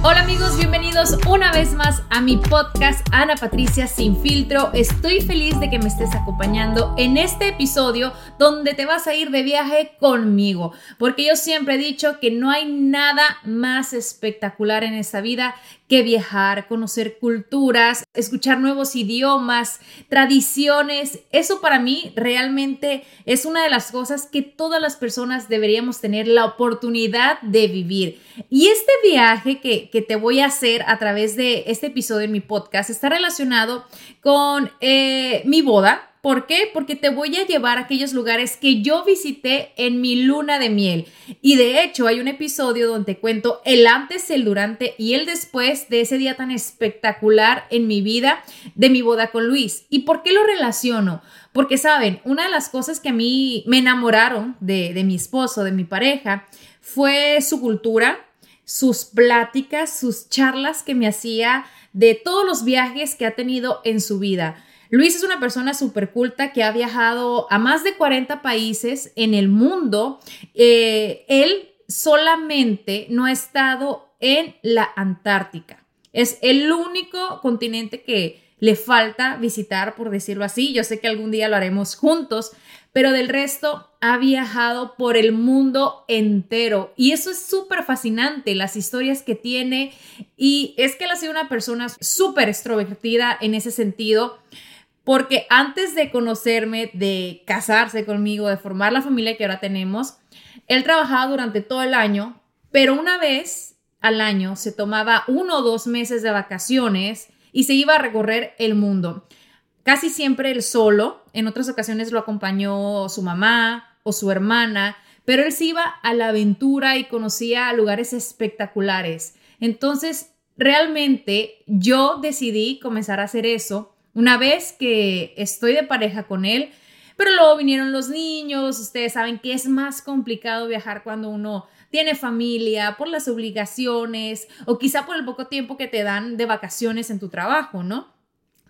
Hola amigos, bienvenidos una vez más a mi podcast Ana Patricia Sin Filtro. Estoy feliz de que me estés acompañando en este episodio donde te vas a ir de viaje conmigo, porque yo siempre he dicho que no hay nada más espectacular en esta vida que viajar, conocer culturas, escuchar nuevos idiomas, tradiciones. Eso para mí realmente es una de las cosas que todas las personas deberíamos tener la oportunidad de vivir. Y este viaje que, te voy a hacer a través de este episodio en mi podcast está relacionado con eh, mi boda ¿Por qué? Porque te voy a llevar a aquellos lugares que yo visité en mi luna de miel. Y de hecho hay un episodio donde te cuento el antes, el durante y el después de ese día tan espectacular en mi vida de mi boda con Luis. ¿Y por qué lo relaciono? Porque saben, una de las cosas que a mí me enamoraron de, de mi esposo, de mi pareja, fue su cultura, sus pláticas, sus charlas que me hacía de todos los viajes que ha tenido en su vida. Luis es una persona súper culta que ha viajado a más de 40 países en el mundo. Eh, él solamente no ha estado en la Antártica. Es el único continente que le falta visitar, por decirlo así. Yo sé que algún día lo haremos juntos, pero del resto ha viajado por el mundo entero y eso es súper fascinante, las historias que tiene y es que él ha sido una persona súper extrovertida en ese sentido porque antes de conocerme, de casarse conmigo, de formar la familia que ahora tenemos, él trabajaba durante todo el año, pero una vez al año se tomaba uno o dos meses de vacaciones y se iba a recorrer el mundo. Casi siempre él solo, en otras ocasiones lo acompañó su mamá o su hermana, pero él se iba a la aventura y conocía lugares espectaculares. Entonces, realmente yo decidí comenzar a hacer eso una vez que estoy de pareja con él, pero luego vinieron los niños, ustedes saben que es más complicado viajar cuando uno tiene familia, por las obligaciones o quizá por el poco tiempo que te dan de vacaciones en tu trabajo, ¿no?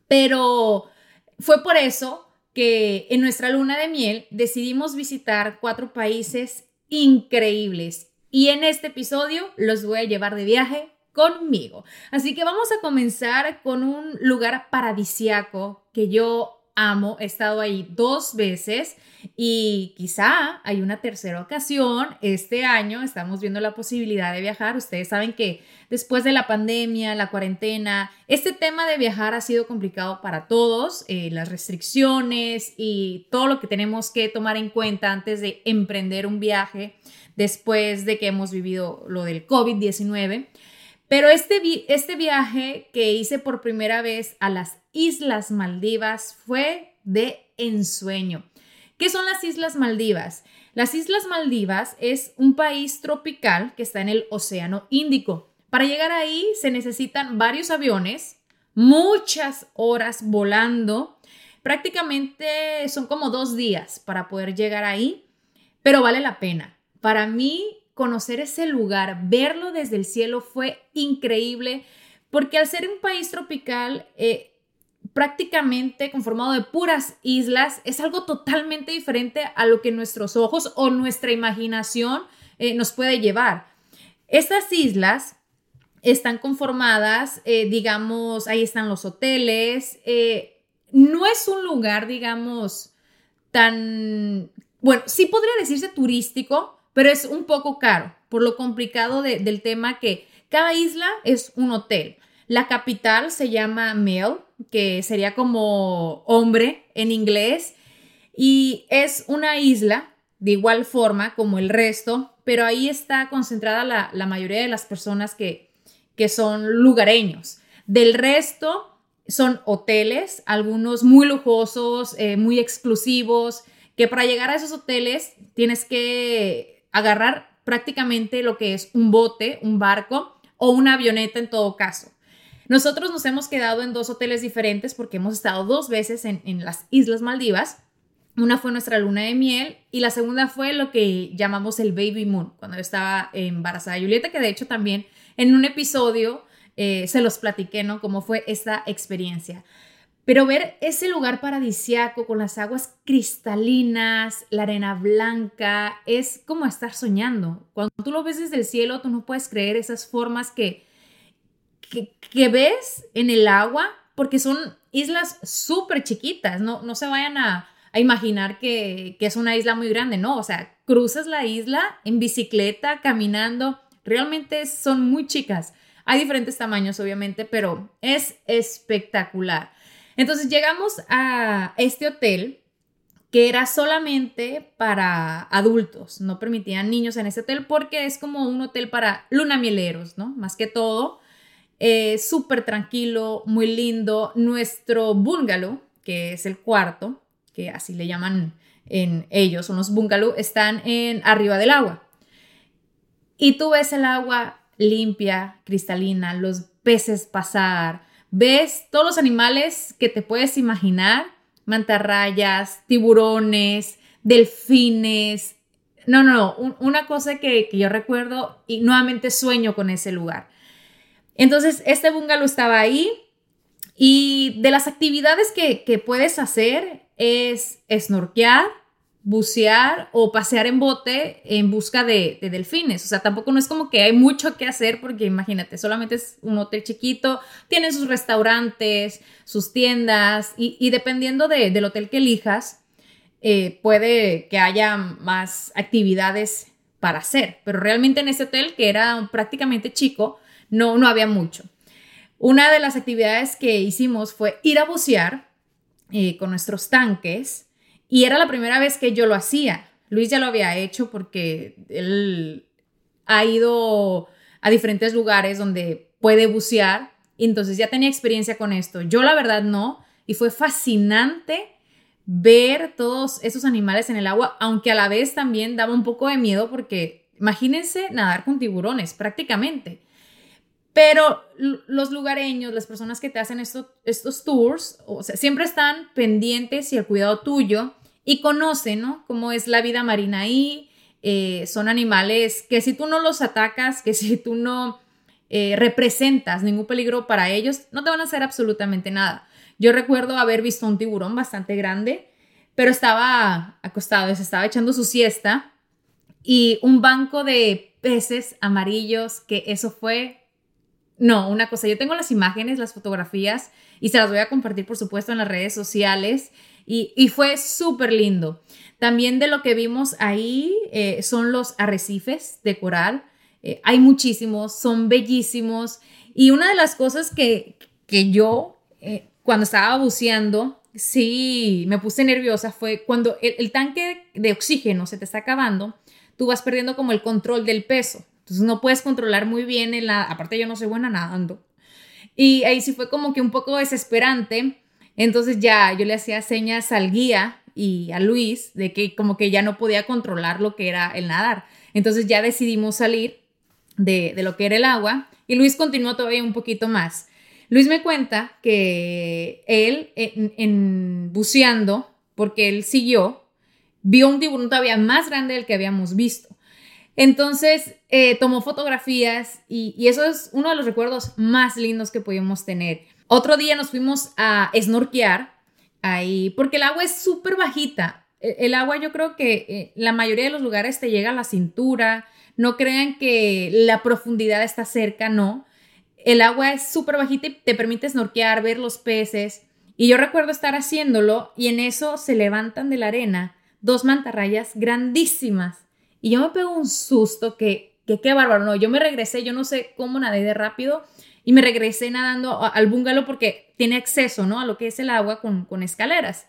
Pero fue por eso que en nuestra luna de miel decidimos visitar cuatro países increíbles y en este episodio los voy a llevar de viaje conmigo. Así que vamos a comenzar con un lugar paradisiaco que yo amo. He estado ahí dos veces y quizá hay una tercera ocasión. Este año estamos viendo la posibilidad de viajar. Ustedes saben que después de la pandemia, la cuarentena, este tema de viajar ha sido complicado para todos. Eh, las restricciones y todo lo que tenemos que tomar en cuenta antes de emprender un viaje después de que hemos vivido lo del COVID-19. Pero este, este viaje que hice por primera vez a las Islas Maldivas fue de ensueño. ¿Qué son las Islas Maldivas? Las Islas Maldivas es un país tropical que está en el Océano Índico. Para llegar ahí se necesitan varios aviones, muchas horas volando. Prácticamente son como dos días para poder llegar ahí, pero vale la pena. Para mí conocer ese lugar, verlo desde el cielo fue increíble, porque al ser un país tropical, eh, prácticamente conformado de puras islas, es algo totalmente diferente a lo que nuestros ojos o nuestra imaginación eh, nos puede llevar. Estas islas están conformadas, eh, digamos, ahí están los hoteles, no es un lugar, digamos, tan bueno, sí podría decirse turístico, pero es un poco caro por lo complicado del tema que cada isla es un hotel. La capital se llama Mel, que sería como hombre en inglés, y es una isla de igual forma como el resto, pero ahí está concentrada la, mayoría de las personas que, que son lugareños. Del resto son hoteles, algunos muy lujosos, eh, muy exclusivos, que para llegar a esos hoteles tienes que agarrar prácticamente lo que es un bote, un barco o una avioneta en todo caso. Nosotros nos hemos quedado en dos hoteles diferentes porque hemos estado dos veces en, las Islas Maldivas una fue nuestra luna de miel y la segunda fue lo que llamamos el baby moon, cuando yo estaba embarazada Julieta, que de hecho también en un episodio eh, se los platiqué, ¿no? Cómo fue esta experiencia. Pero ver ese lugar paradisiaco con las aguas cristalinas, la arena blanca, es como estar soñando. Cuando tú lo ves desde el cielo, tú no puedes creer esas formas que, que, que ves en el agua, porque son islas súper chiquitas, no, no se vayan a, a imaginar que, es una isla muy grande, no, o sea, cruzas la isla en bicicleta, caminando, realmente son muy chicas. Hay diferentes tamaños, obviamente, pero es espectacular. Entonces llegamos a este hotel que era solamente para adultos, no permitían niños en ese hotel porque es como un hotel para lunamieleros, ¿no? Más que todo, eh, súper tranquilo, muy lindo. Nuestro bungalow, que es el cuarto, que así le llaman en ellos, unos bungalow, están en arriba del agua. Y tú ves el agua limpia, cristalina, los peces pasar, ves todos los animales que te puedes imaginar, mantarrayas, tiburones, delfines. No, no, no, una cosa que, yo recuerdo y nuevamente sueño con ese lugar. Entonces, este bungalow estaba ahí y de las actividades que, que puedes hacer es snorkear, bucear o pasear en bote en busca de, delfines. O sea, tampoco no es como que hay mucho que hacer porque imagínate, solamente es un hotel chiquito, tiene sus restaurantes, sus tiendas y, dependiendo del hotel que elijas, eh, puede que haya más actividades para hacer. Pero realmente en ese hotel, que era prácticamente chico, no, no había mucho. Una de las actividades que hicimos fue ir a bucear eh, con nuestros tanques y era la primera vez que yo lo hacía. Luis ya lo había hecho porque él ha ido a diferentes lugares donde puede bucear y entonces ya tenía experiencia con esto. Yo la verdad no y fue fascinante ver todos esos animales en el agua, aunque a la vez también daba un poco de miedo porque imagínense nadar con tiburones prácticamente. Pero los lugareños, las personas que te hacen estos tours, siempre están pendientes y al cuidado tuyo y conocen, ¿no? Cómo es la vida marina ahí. Eh, son animales que si tú no los atacas, que si tú no eh, representas ningún peligro para ellos, no te van a hacer absolutamente nada. Yo recuerdo haber visto un tiburón bastante grande, pero estaba acostado, estaba echando su siesta y un banco de peces amarillos, que eso fue no, una cosa, yo tengo las imágenes, las fotografías y se las voy a compartir, por supuesto, en las redes sociales y, fue súper lindo. También de lo que vimos ahí eh, son los arrecifes de coral. Eh, hay muchísimos, son bellísimos. Y una de las cosas que, que yo, eh, cuando estaba buceando, sí me puse nerviosa fue cuando el tanque de oxígeno se te está acabando, tú vas perdiendo como el control del peso. Entonces no puedes controlar muy bien en la... Aparte yo no soy buena nadando. Y ahí sí fue como que un poco desesperante. Entonces ya yo le hacía señas al guía y a Luis de que como que ya no podía controlar lo que era el nadar. Entonces ya decidimos salir de, lo que era el agua y Luis continuó todavía un poquito más. Luis me cuenta que él en buceando, porque él siguió, vio un tiburón todavía más grande del que habíamos visto. Entonces, eh, tomó fotografías y, eso es uno de los recuerdos más lindos que pudimos tener. Otro día nos fuimos a snorkear ahí, porque el agua es súper bajita. E, el, agua yo creo que eh, la mayoría de los lugares te llega a la cintura. No crean que la profundidad está cerca, no. El agua es súper bajita y te permite snorkear, ver los peces. Y yo recuerdo estar haciéndolo y en eso se levantan de la arena dos mantarrayas grandísimas. Y yo me pego un susto que, que qué bárbaro. No, yo me regresé, yo no sé cómo nadé de rápido y me regresé nadando al bungalow porque tiene acceso, ¿no? A lo que es el agua con, escaleras.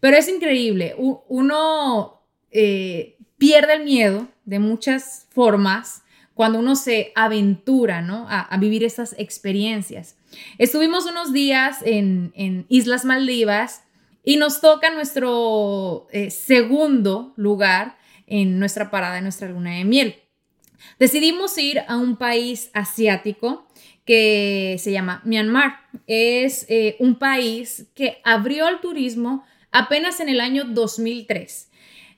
Pero es increíble. Uno eh, pierde el miedo de muchas formas cuando uno se aventura, ¿no? A, vivir estas experiencias. Estuvimos unos días en, en Islas Maldivas y nos toca nuestro eh, segundo lugar en nuestra parada, en nuestra luna de miel. Decidimos ir a un país asiático que se llama Myanmar. Es eh, un país que abrió al turismo apenas en el año 2003.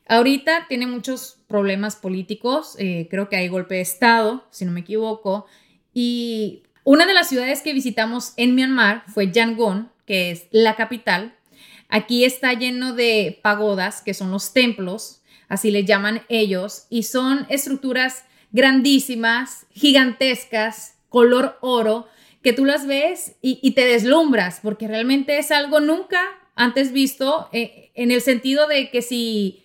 Ahorita tiene muchos problemas políticos, eh, creo que hay golpe de Estado, si no me equivoco, y una de las ciudades que visitamos en Myanmar fue Yangon, que es la capital. Aquí está lleno de pagodas, que son los templos, así le llaman ellos, y son estructuras grandísimas, gigantescas, color oro, que tú las ves y, te deslumbras, porque realmente es algo nunca antes visto, eh, en el sentido de que si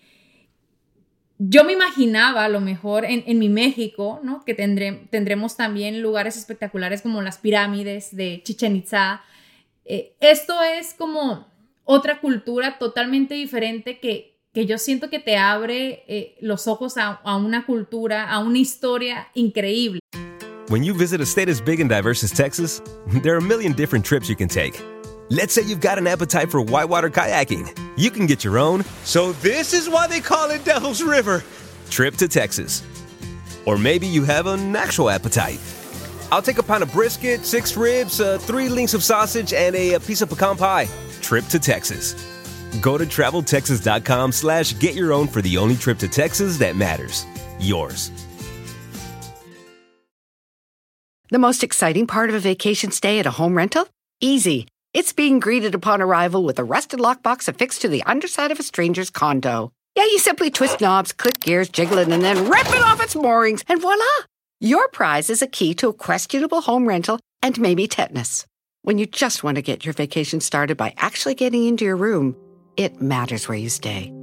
yo me imaginaba a lo mejor en, mi México, ¿no? Que tendremos también lugares espectaculares como las pirámides de Chichen Itza. Eh, esto es como otra cultura totalmente diferente que, que yo siento que te abre eh, los ojos a, a una cultura, a una historia increíble. When you visit a state as big and diverse as Texas, there are a million different trips you can take. Let's say you've got an appetite for whitewater kayaking. You can get your own. So, this is why they call it Devil's River. Trip to Texas. Or maybe you have an actual appetite. I'll take a pound of brisket, six ribs, uh, three links of sausage, and a, a piece of pecan pie. Trip to Texas. Go to traveltexas.com slash get your own for the only trip to Texas that matters. Yours. The most exciting part of a vacation stay at a home rental? Easy. It's being greeted upon arrival with a rusted lockbox affixed to the underside of a stranger's condo. Yeah, you simply twist knobs, click gears, jiggle it, and then rip it off its moorings, and voila! Your prize is a key to a questionable home rental and maybe tetanus. When you just want to get your vacation started by actually getting into your room, it matters where you stay.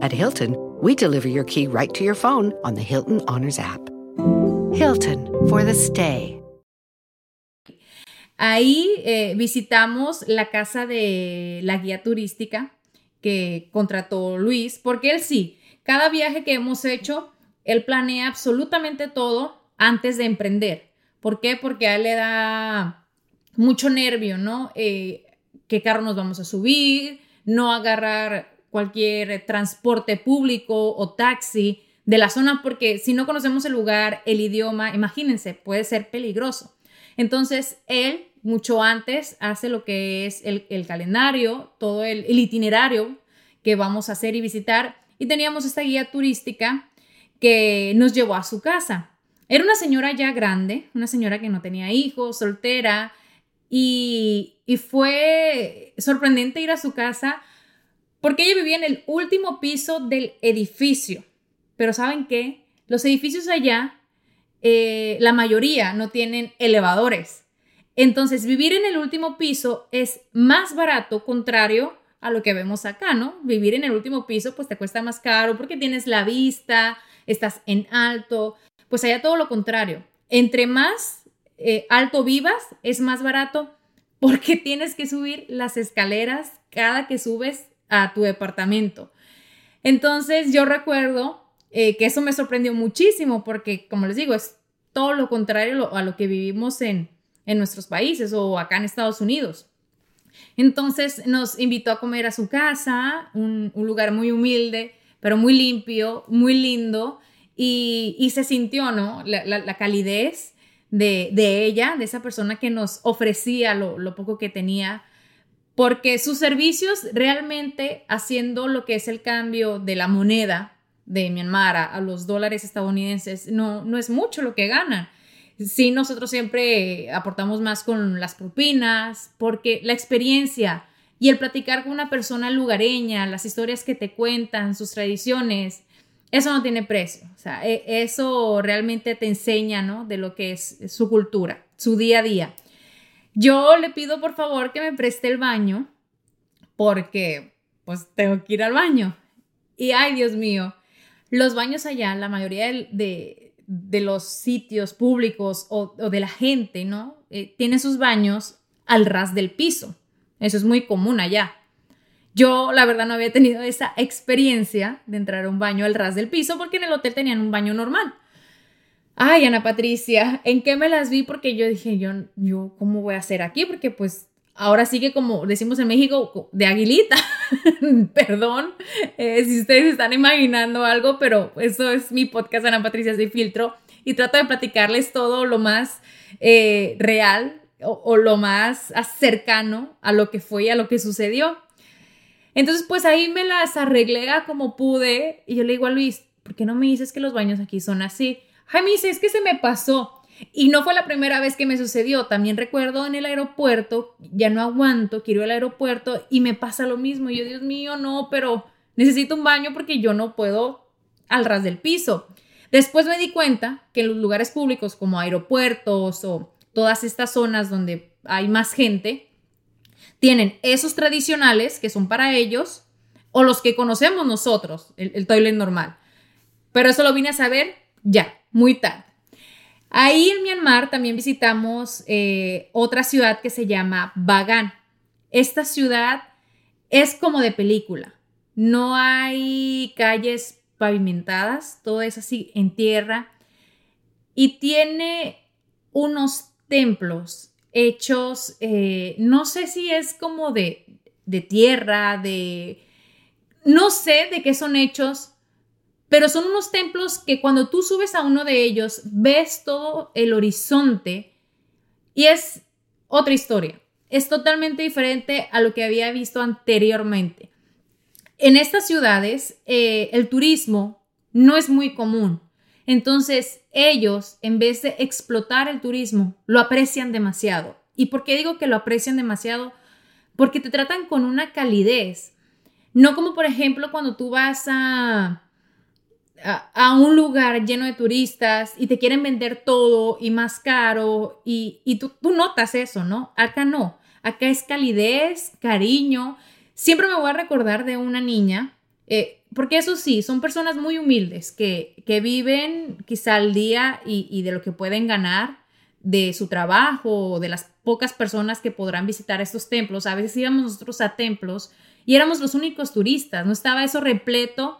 At Hilton, we deliver your key right to your phone on the Hilton Honors app. Hilton for the stay. Ahí eh, visitamos la casa de la guía turística que contrató Luis, porque él sí, cada viaje que hemos hecho, él planea absolutamente todo antes de emprender. ¿Por qué? Porque a él le da mucho nervio, ¿no? Eh, ¿Qué carro nos vamos a subir? No agarrar cualquier transporte público o taxi de la zona, porque si no conocemos el lugar, el idioma, imagínense, puede ser peligroso. Entonces, él mucho antes hace lo que es el, calendario, todo el, itinerario que vamos a hacer y visitar. Y teníamos esta guía turística que nos llevó a su casa. Era una señora ya grande, una señora que no tenía hijos, soltera, y, fue sorprendente ir a su casa porque ella vivía en el último piso del edificio. Pero ¿saben qué? Los edificios allá eh, la mayoría no tienen elevadores. Entonces, vivir en el último piso es más barato, contrario a lo que vemos acá, ¿no? Vivir en el último piso, pues te cuesta más caro porque tienes la vista, estás en alto, pues allá todo lo contrario. Entre más eh, alto vivas, es más barato porque tienes que subir las escaleras cada que subes a tu departamento. Entonces, yo recuerdo eh, que eso me sorprendió muchísimo porque, como les digo, es todo lo contrario a lo que vivimos en, en nuestros países o acá en Estados Unidos. Entonces nos invitó a comer a su casa, un, lugar muy humilde, pero muy limpio, muy lindo, y, se sintió, ¿no? La, calidez de, ella, de esa persona que nos ofrecía lo, lo poco que tenía porque sus servicios realmente haciendo lo que es el cambio de la moneda de Myanmar a, los dólares estadounidenses, no, no es mucho lo que ganan. Sí, nosotros siempre aportamos más con las propinas, porque la experiencia y el platicar con una persona lugareña, las historias que te cuentan, sus tradiciones, eso no tiene precio. O sea, e, eso realmente te enseña, ¿no? De lo que es su cultura, su día a día. Yo le pido por favor que me preste el baño, porque pues tengo que ir al baño. Y ay, Dios mío, los baños allá, la mayoría de, los sitios públicos o, de la gente, ¿no? Eh, tiene sus baños al ras del piso. Eso es muy común allá. Yo, la verdad, no había tenido esa experiencia de entrar a un baño al ras del piso porque en el hotel tenían un baño normal. Ay, Ana Patricia, ¿en qué me las vi? Porque yo dije, yo, yo, ¿cómo voy a hacer aquí? Porque pues ahora sí que como decimos en México, de aguilita. Perdón eh, si ustedes están imaginando algo, pero eso es mi podcast Ana Patricia de Filtro y trato de platicarles todo lo más eh, real o, o, lo más cercano a lo que fue y a lo que sucedió. Entonces, pues ahí me las arreglé como pude y yo le digo a Luis, ¿por qué no me dices que los baños aquí son así? Jaime dice, es que se me pasó. Y no fue la primera vez que me sucedió. También recuerdo en el aeropuerto, ya no aguanto, quiero ir al aeropuerto y me pasa lo mismo. Y yo, Dios mío, no, pero necesito un baño porque yo no puedo al ras del piso. Después me di cuenta que en los lugares públicos como aeropuertos o todas estas zonas donde hay más gente, tienen esos tradicionales que son para ellos o los que conocemos nosotros, el, toilet normal. Pero eso lo vine a saber ya, muy tarde. Ahí en Myanmar también visitamos eh, otra ciudad que se llama Bagan. Esta ciudad es como de película. No hay calles pavimentadas, todo es así en tierra. Y tiene unos templos hechos, eh, no sé si es como de, de tierra, de... No sé de qué son hechos, pero son unos templos que cuando tú subes a uno de ellos, ves todo el horizonte y es otra historia. Es totalmente diferente a lo que había visto anteriormente. En estas ciudades, eh, el turismo no es muy común. Entonces, ellos, en vez de explotar el turismo, lo aprecian demasiado. ¿Y por qué digo que lo aprecian demasiado? Porque te tratan con una calidez. No como, por ejemplo, cuando tú vas a, a, un lugar lleno de turistas y te quieren vender todo y más caro y, tú, notas eso, ¿no? Acá no, acá es calidez, cariño. Siempre me voy a recordar de una niña, eh, porque eso sí, son personas muy humildes que, viven quizá al día y, y de lo que pueden ganar de su trabajo de las pocas personas que podrán visitar estos templos. A veces íbamos nosotros a templos y éramos los únicos turistas, no estaba eso repleto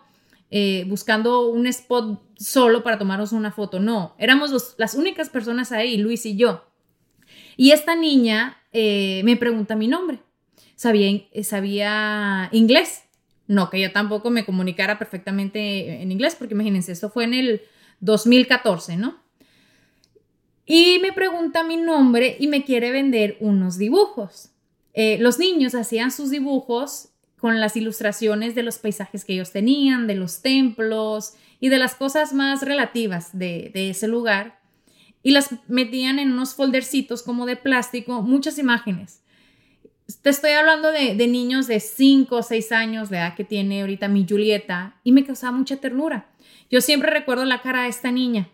eh, buscando un spot solo para tomarnos una foto. No, éramos las únicas personas ahí, Luis y yo. Y esta niña eh, me pregunta mi nombre. Sabía inglés. No, que yo tampoco me comunicara perfectamente en inglés, porque imagínense, esto fue en el 2014, ¿no? Y me pregunta mi nombre y me quiere vender unos dibujos. los niños hacían sus dibujos con las ilustraciones de los paisajes que ellos tenían, de los templos y de las cosas más relativas de, ese lugar. Y las metían en unos foldercitos como de plástico, muchas imágenes. Te estoy hablando de, niños de 5 o 6 años, de edad que tiene ahorita mi Julieta, y me causaba mucha ternura. Yo siempre recuerdo la cara de esta niña.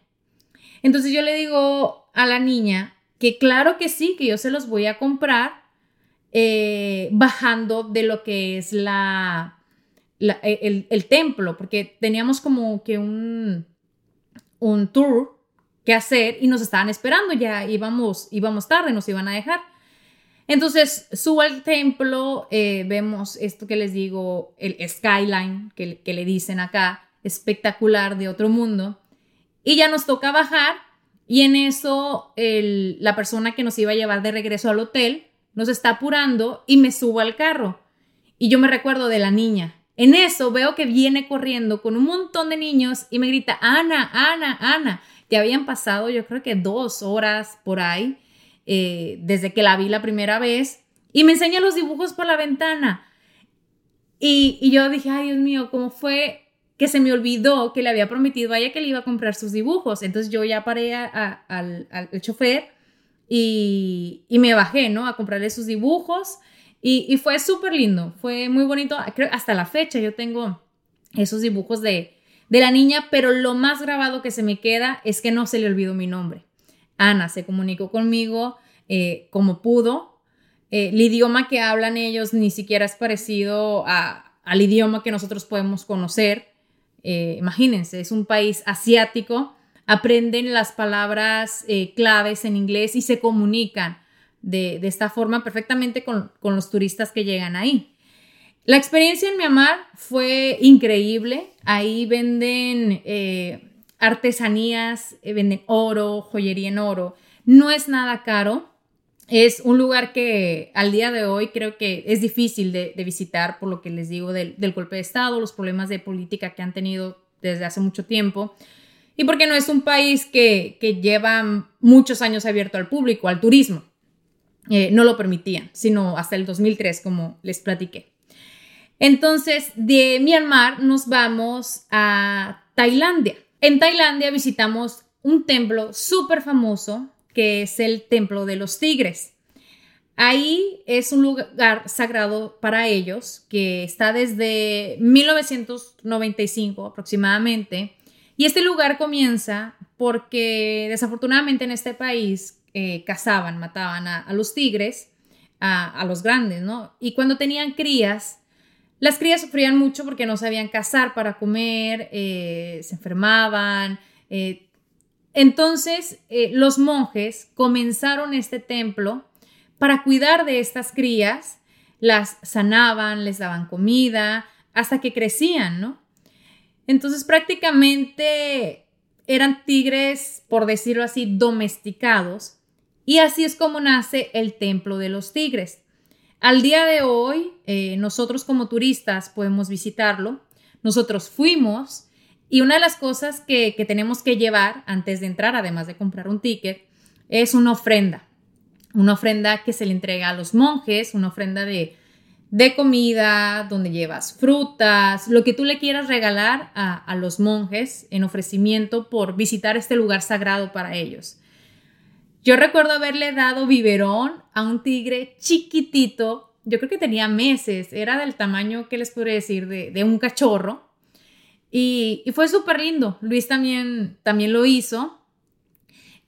Entonces yo le digo a la niña que claro que sí, que yo se los voy a comprar, eh, bajando de lo que es la, e, el, templo, porque teníamos como que un, un tour que hacer y nos estaban esperando, ya íbamos, íbamos tarde, nos iban a dejar. Entonces subo al templo, eh, vemos esto que les digo, el skyline que, que, le dicen acá, espectacular de otro mundo, y ya nos toca bajar y en eso el, la persona que nos iba a llevar de regreso al hotel nos está apurando y me subo al carro. Y yo me recuerdo de la niña. En eso veo que viene corriendo con un montón de niños y me grita, Ana, Ana, Ana. Ya habían pasado yo creo que dos horas por ahí eh, desde que la vi la primera vez y me enseña los dibujos por la ventana. Y, yo dije, ay Dios mío, ¿cómo fue que se me olvidó que le había prometido a ella que le iba a comprar sus dibujos? Entonces yo ya paré al, al chofer y, me bajé, ¿no? A comprarle sus dibujos y, fue súper lindo, fue muy bonito. Creo, hasta la fecha yo tengo esos dibujos de, la niña, pero lo más grabado que se me queda es que no se le olvidó mi nombre. Ana se comunicó conmigo eh, como pudo. Eh, el idioma que hablan ellos ni siquiera es parecido al idioma que nosotros podemos conocer. Eh, imagínense, es un país asiático, aprenden las palabras claves en inglés y se comunican de, esta forma perfectamente con, los turistas que llegan ahí. La experiencia en Myanmar fue increíble. Ahí venden artesanías, venden oro, joyería en oro. No es nada caro. Es un lugar que al día de hoy creo que es difícil de, visitar por lo que les digo del, golpe de Estado, los problemas de política que han tenido desde hace mucho tiempo y porque no es un país que, lleva muchos años abierto al público, al turismo. Eh, no lo permitían, sino hasta el 2003, como les platiqué. Entonces, de Myanmar nos vamos a Tailandia. En Tailandia visitamos un templo súper famoso que es el Templo de los Tigres. Ahí es un lugar sagrado para ellos que está desde 1995 aproximadamente. Y este lugar comienza porque desafortunadamente en este país eh, cazaban, mataban a, los tigres, a, los grandes, ¿no? Y cuando tenían crías, las crías sufrían mucho porque no sabían cazar para comer, eh, se enfermaban, eh, entonces, eh, los monjes comenzaron este templo para cuidar de estas crías, las sanaban, les daban comida, hasta que crecían, ¿no? Entonces, prácticamente eran tigres, por decirlo así, domesticados, y así es como nace el templo de los tigres. Al día de hoy, eh, nosotros como turistas podemos visitarlo. Nosotros fuimos y una de las cosas que, tenemos que llevar antes de entrar, además de comprar un ticket, es una ofrenda. Una ofrenda que se le entrega a los monjes, una ofrenda de, comida, donde llevas frutas, lo que tú le quieras regalar a, a, los monjes en ofrecimiento por visitar este lugar sagrado para ellos. Yo recuerdo haberle dado biberón a un tigre chiquitito, yo creo que tenía meses, era del tamaño, ¿qué les podría decir?, de, un cachorro. Y, fue súper lindo. Luis también, también lo hizo.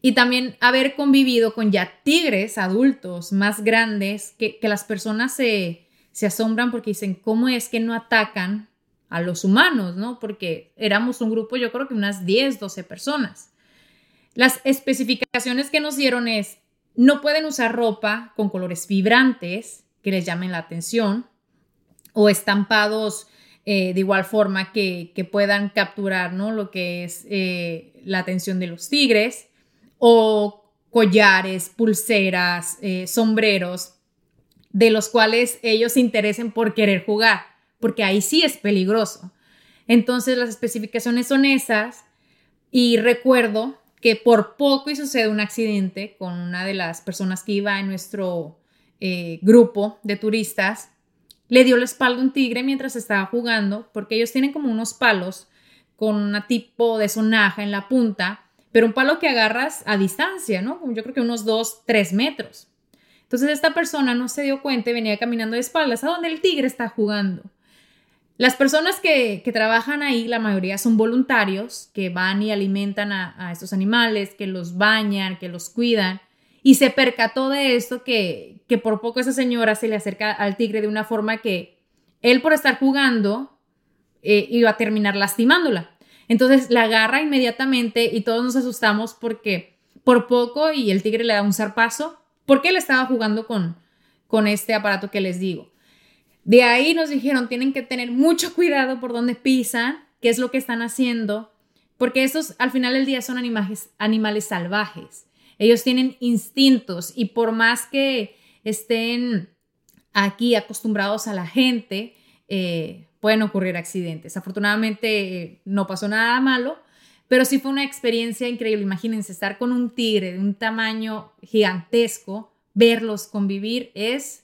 Y también haber convivido con ya tigres adultos más grandes, que, las personas se, se asombran porque dicen, ¿cómo es que no atacan a los humanos? ¿no? Porque éramos un grupo, yo creo que unas 10, 12 personas. Las especificaciones que nos dieron es, no pueden usar ropa con colores vibrantes que les llamen la atención o estampados eh, de igual forma que, puedan capturar ¿no? lo que es eh, la atención de los tigres o collares, pulseras, eh, sombreros, de los cuales ellos se interesen por querer jugar, porque ahí sí es peligroso. Entonces las especificaciones son esas y recuerdo que por poco y sucede un accidente con una de las personas que iba en nuestro grupo de turistas le dio la espalda un tigre mientras estaba jugando, porque ellos tienen como unos palos con un tipo de sonaja en la punta, pero un palo que agarras a distancia, ¿no? Yo creo que unos 2, 3 metros. Entonces esta persona no se dio cuenta y venía caminando de espaldas a donde el tigre está jugando. Las personas que, trabajan ahí, la mayoría son voluntarios que van y alimentan a, a estos animales, que los bañan, que los cuidan y se percató de esto que, que por poco esa señora se le acerca al tigre de una forma que él por estar jugando eh, iba a terminar lastimándola. Entonces la agarra inmediatamente y todos nos asustamos porque por poco y el tigre le da un zarpazo porque él estaba jugando con, con este aparato que les digo. De ahí nos dijeron, tienen que tener mucho cuidado por dónde pisan, qué es lo que están haciendo, porque estos al final del día son animales, salvajes. Ellos tienen instintos y por más que estén aquí acostumbrados a la gente, eh, pueden ocurrir accidentes. Afortunadamente eh, no pasó nada malo, pero sí fue una experiencia increíble. Imagínense estar con un tigre de un tamaño gigantesco, verlos convivir es,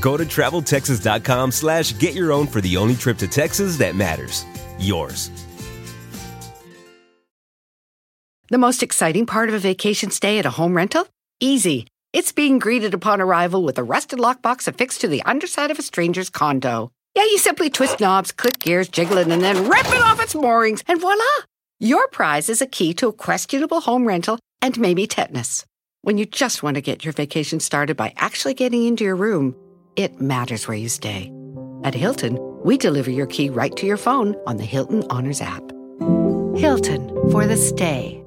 Go to traveltexas.com slash get your own for the only trip to Texas that matters. Yours. The most exciting part of a vacation stay at a home rental? Easy. It's being greeted upon arrival with a rusted lockbox affixed to the underside of a stranger's condo. Yeah, you simply twist knobs, click gears, jiggle it, and then rip it off its moorings, and voila! Your prize is a key to a questionable home rental and maybe tetanus. When you just want to get your vacation started by actually getting into your room, it matters where you stay. At Hilton, we deliver your key right to your phone on the Hilton Honors app. Hilton for the stay.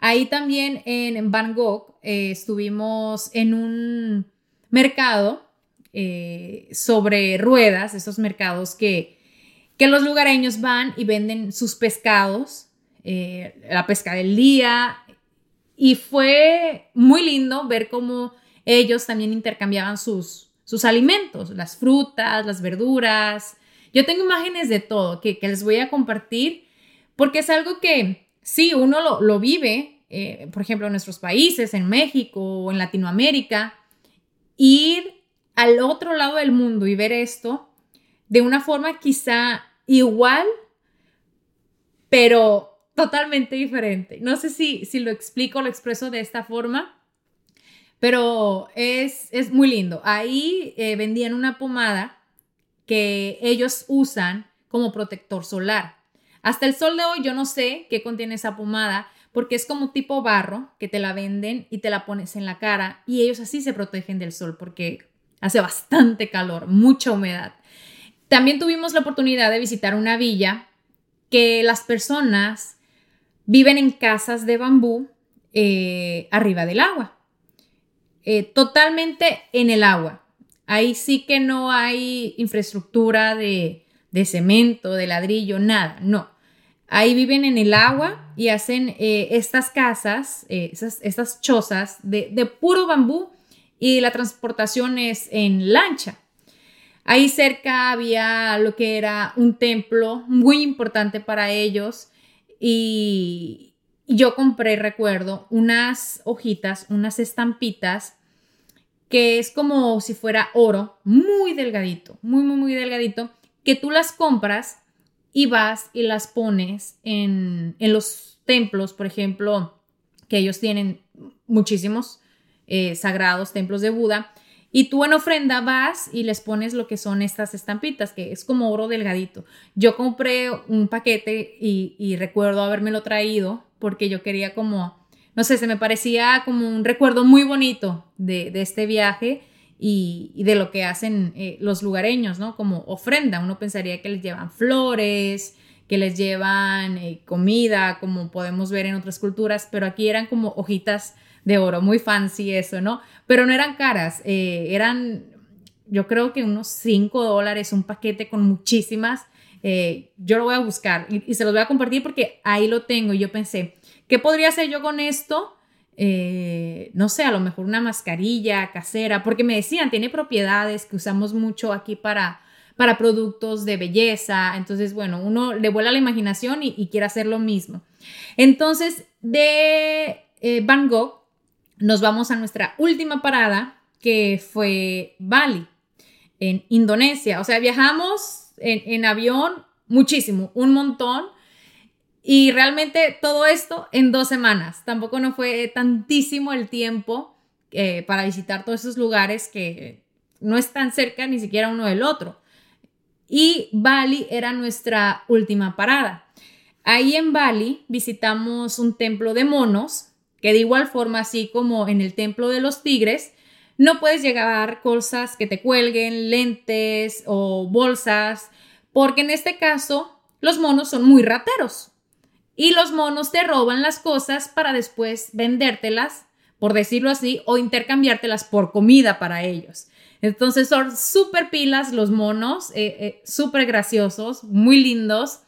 Ahí también en Bangkok eh, estuvimos en un mercado eh, sobre ruedas, esos mercados que, que los lugareños van y venden sus pescados, eh, la pesca del día, y fue muy lindo ver cómo ellos también intercambiaban sus, sus alimentos, las frutas, las verduras. Yo tengo imágenes de todo que, les voy a compartir porque es algo que sí, uno lo, lo vive, eh, por ejemplo, en nuestros países, en México o en Latinoamérica, ir al otro lado del mundo y ver esto de una forma quizá igual, pero totalmente diferente. No sé si, si lo explico, lo expreso de esta forma, pero es, es muy lindo. Ahí eh, vendían una pomada que ellos usan como protector solar. Hasta el sol de hoy yo no sé qué contiene esa pomada porque es como tipo barro que te la venden y te la pones en la cara y ellos así se protegen del sol porque hace bastante calor, mucha humedad. También tuvimos la oportunidad de visitar una villa que las personas viven en casas de bambú eh, arriba del agua, eh, totalmente en el agua. Ahí sí que no hay infraestructura de, cemento, de ladrillo, nada, no. Ahí viven en el agua y hacen eh, estas casas, estas chozas de, de puro bambú y la transportación es en lancha. Ahí cerca había lo que era un templo muy importante para ellos y yo compré, recuerdo, unas hojitas, unas estampitas que es como si fuera oro, muy delgadito, muy, muy, muy delgadito, que tú las compras y vas y las pones en, en los templos, por ejemplo, que ellos tienen muchísimos eh, sagrados, templos de Buda, y tú en ofrenda vas y les pones lo que son estas estampitas, que es como oro delgadito. Yo compré un paquete y, y recuerdo habérmelo traído porque yo quería como, no sé, se me parecía como un recuerdo muy bonito de, este viaje y, de lo que hacen eh, los lugareños, ¿no? Como ofrenda. Uno pensaría que les llevan flores, que les llevan eh, comida, como podemos ver en otras culturas, pero aquí eran como hojitas de oro, muy fancy eso, ¿no? Pero no eran caras, eh, eran yo creo que unos 5 dólares, un paquete con muchísimas. Eh, yo lo voy a buscar y, se los voy a compartir porque ahí lo tengo y yo pensé, ¿qué podría hacer yo con esto? Eh, no sé, a lo mejor una mascarilla casera, porque me decían, tiene propiedades que usamos mucho aquí para, para productos de belleza. Entonces, bueno, uno le vuela la imaginación y, quiere hacer lo mismo. Entonces, de Van Gogh nos vamos a nuestra última parada, que fue Bali, en Indonesia. O sea, viajamos en, avión muchísimo, un montón. Y realmente todo esto en dos semanas. Tampoco no fue tantísimo el tiempo eh, para visitar todos esos lugares que no están cerca ni siquiera uno del otro. Y Bali era nuestra última parada. Ahí en Bali visitamos un templo de monos que de igual forma, así como en el templo de los tigres, no puedes llevar cosas que te cuelguen, lentes o bolsas, porque en este caso los monos son muy rateros y los monos te roban las cosas para después vendértelas, por decirlo así, o intercambiártelas por comida para ellos. Entonces son súper pilas los monos, eh, eh, súper graciosos, muy lindos.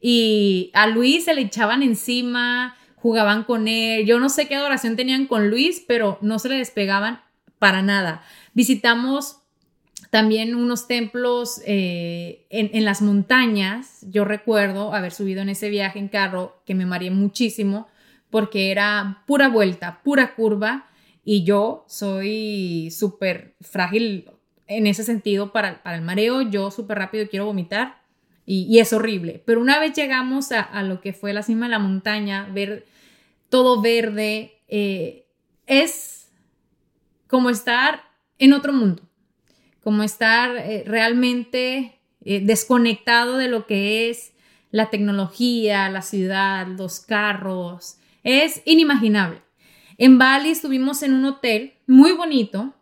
Y a Luis se le echaban encima, jugaban con él. Yo no sé qué adoración tenían con Luis, pero no se le despegaban para nada. Visitamos también unos templos eh, en, las montañas. Yo recuerdo haber subido en ese viaje en carro que me mareé muchísimo porque era pura vuelta, pura curva y yo soy súper frágil en ese sentido para, el mareo. Yo súper rápido quiero vomitar y, es horrible. Pero una vez llegamos a, lo que fue la cima de la montaña, ver todo verde, eh, es como estar en otro mundo, como estar eh, realmente eh, desconectado de lo que es la tecnología, la ciudad, los carros. Es inimaginable. En Bali estuvimos en un hotel muy bonito.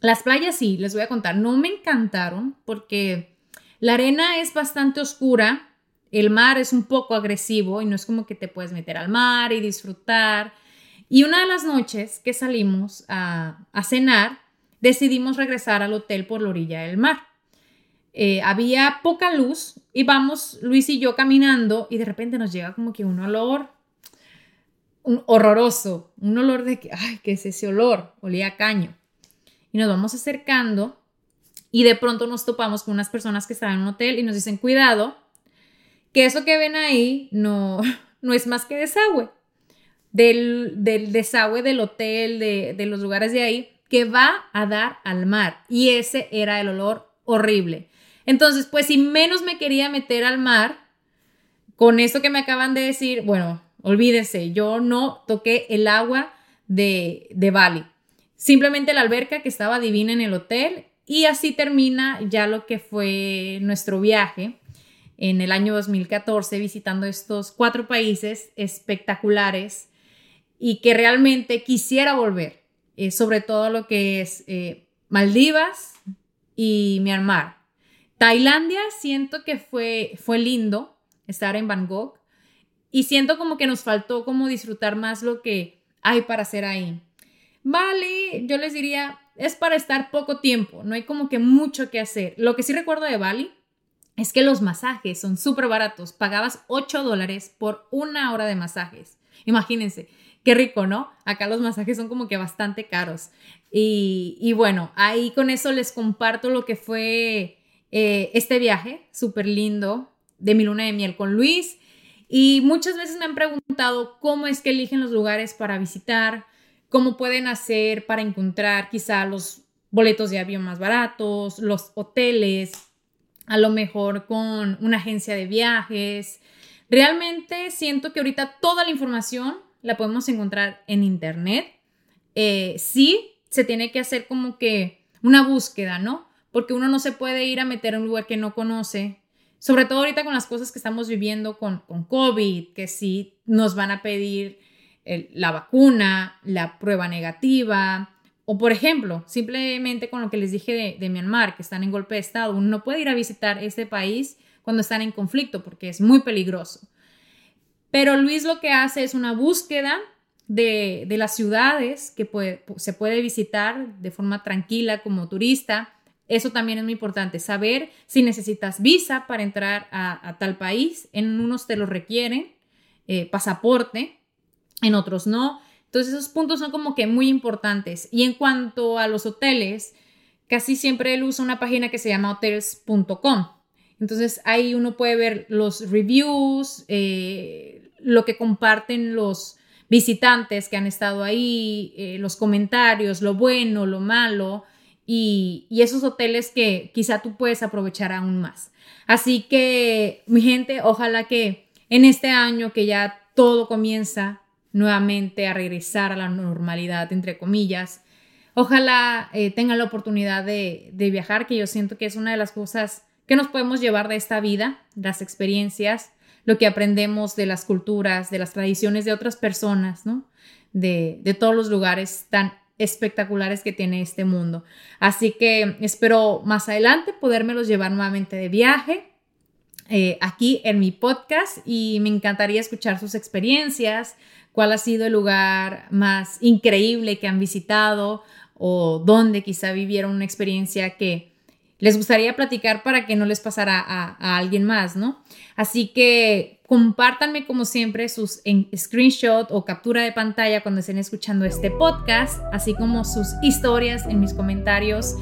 Las playas sí, les voy a contar, no me encantaron porque la arena es bastante oscura, el mar es un poco agresivo y no es como que te puedes meter al mar y disfrutar. Y una de las noches que salimos a, cenar, decidimos regresar al hotel por la orilla del mar. Eh, había poca luz y vamos Luis y yo caminando y de repente nos llega como que un olor un horroroso, un olor de que, ay, ¿qué es ese olor? Olía a caño. Y nos vamos acercando y de pronto nos topamos con unas personas que estaban en un hotel y nos dicen, cuidado, que eso que ven ahí no, no es más que desagüe. Del, desagüe del hotel, de, los lugares de ahí, que va a dar al mar. Y ese era el olor horrible. Entonces, pues si menos me quería meter al mar, con eso que me acaban de decir, bueno, olvídense, yo no toqué el agua de, de Bali. Simplemente la alberca que estaba divina en el hotel y así termina ya lo que fue nuestro viaje en el año 2014 visitando estos cuatro países espectaculares y que realmente quisiera volver, eh, sobre todo lo que es eh, Maldivas y Myanmar. Tailandia siento que fue, fue lindo estar en Bangkok y siento como que nos faltó como disfrutar más lo que hay para hacer ahí. Vale, yo les diría, es para estar poco tiempo, no hay como que mucho que hacer. Lo que sí recuerdo de Bali es que los masajes son súper baratos. Pagabas 8 dólares por una hora de masajes. Imagínense, qué rico, ¿no? Acá los masajes son como que bastante caros. Y, bueno, ahí con eso les comparto lo que fue eh, este viaje súper lindo de mi luna de miel con Luis. Y muchas veces me han preguntado cómo es que eligen los lugares para visitar, cómo pueden hacer para encontrar quizá los boletos de avión más baratos, los hoteles, a lo mejor con una agencia de viajes. Realmente siento que ahorita toda la información la podemos encontrar en internet. Eh, sí, se tiene que hacer como que una búsqueda, ¿no? Porque uno no se puede ir a meter en un lugar que no conoce, sobre todo ahorita con las cosas que estamos viviendo con, con COVID, que sí nos van a pedir la vacuna, la prueba negativa, o por ejemplo, simplemente con lo que les dije de, Myanmar, que están en golpe de Estado, uno no puede ir a visitar este país cuando están en conflicto porque es muy peligroso. Pero Luis lo que hace es una búsqueda de, las ciudades que se puede visitar de forma tranquila como turista. Eso también es muy importante, saber si necesitas visa para entrar a, tal país. En unos te lo requieren, eh, pasaporte, en otros no. Entonces esos puntos son como que muy importantes. Y en cuanto a los hoteles, casi siempre él usa una página que se llama hotels.com. Entonces ahí uno puede ver los reviews, eh, lo que comparten los visitantes que han estado ahí, eh, los comentarios, lo bueno, lo malo y, y esos hoteles que quizá tú puedes aprovechar aún más. Así que mi gente, ojalá que en este año que ya todo comienza nuevamente a regresar a la normalidad, entre comillas. Ojalá eh, tengan la oportunidad de, viajar, que yo siento que es una de las cosas que nos podemos llevar de esta vida, las experiencias, lo que aprendemos de las culturas, de las tradiciones de otras personas, ¿no? De, de todos los lugares tan espectaculares que tiene este mundo. Así que espero más adelante podérmelos llevar nuevamente de viaje eh, aquí en mi podcast y me encantaría escuchar sus experiencias, cuál ha sido el lugar más increíble que han visitado o dónde quizá vivieron una experiencia que les gustaría platicar para que no les pasara a, alguien más, ¿no? Así que compártanme como siempre sus screenshot o captura de pantalla cuando estén escuchando este podcast, así como sus historias en mis comentarios.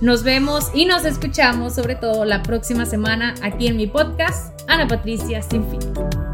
Nos vemos y nos escuchamos sobre todo la próxima semana aquí en mi podcast, Ana Patricia Sin Fin.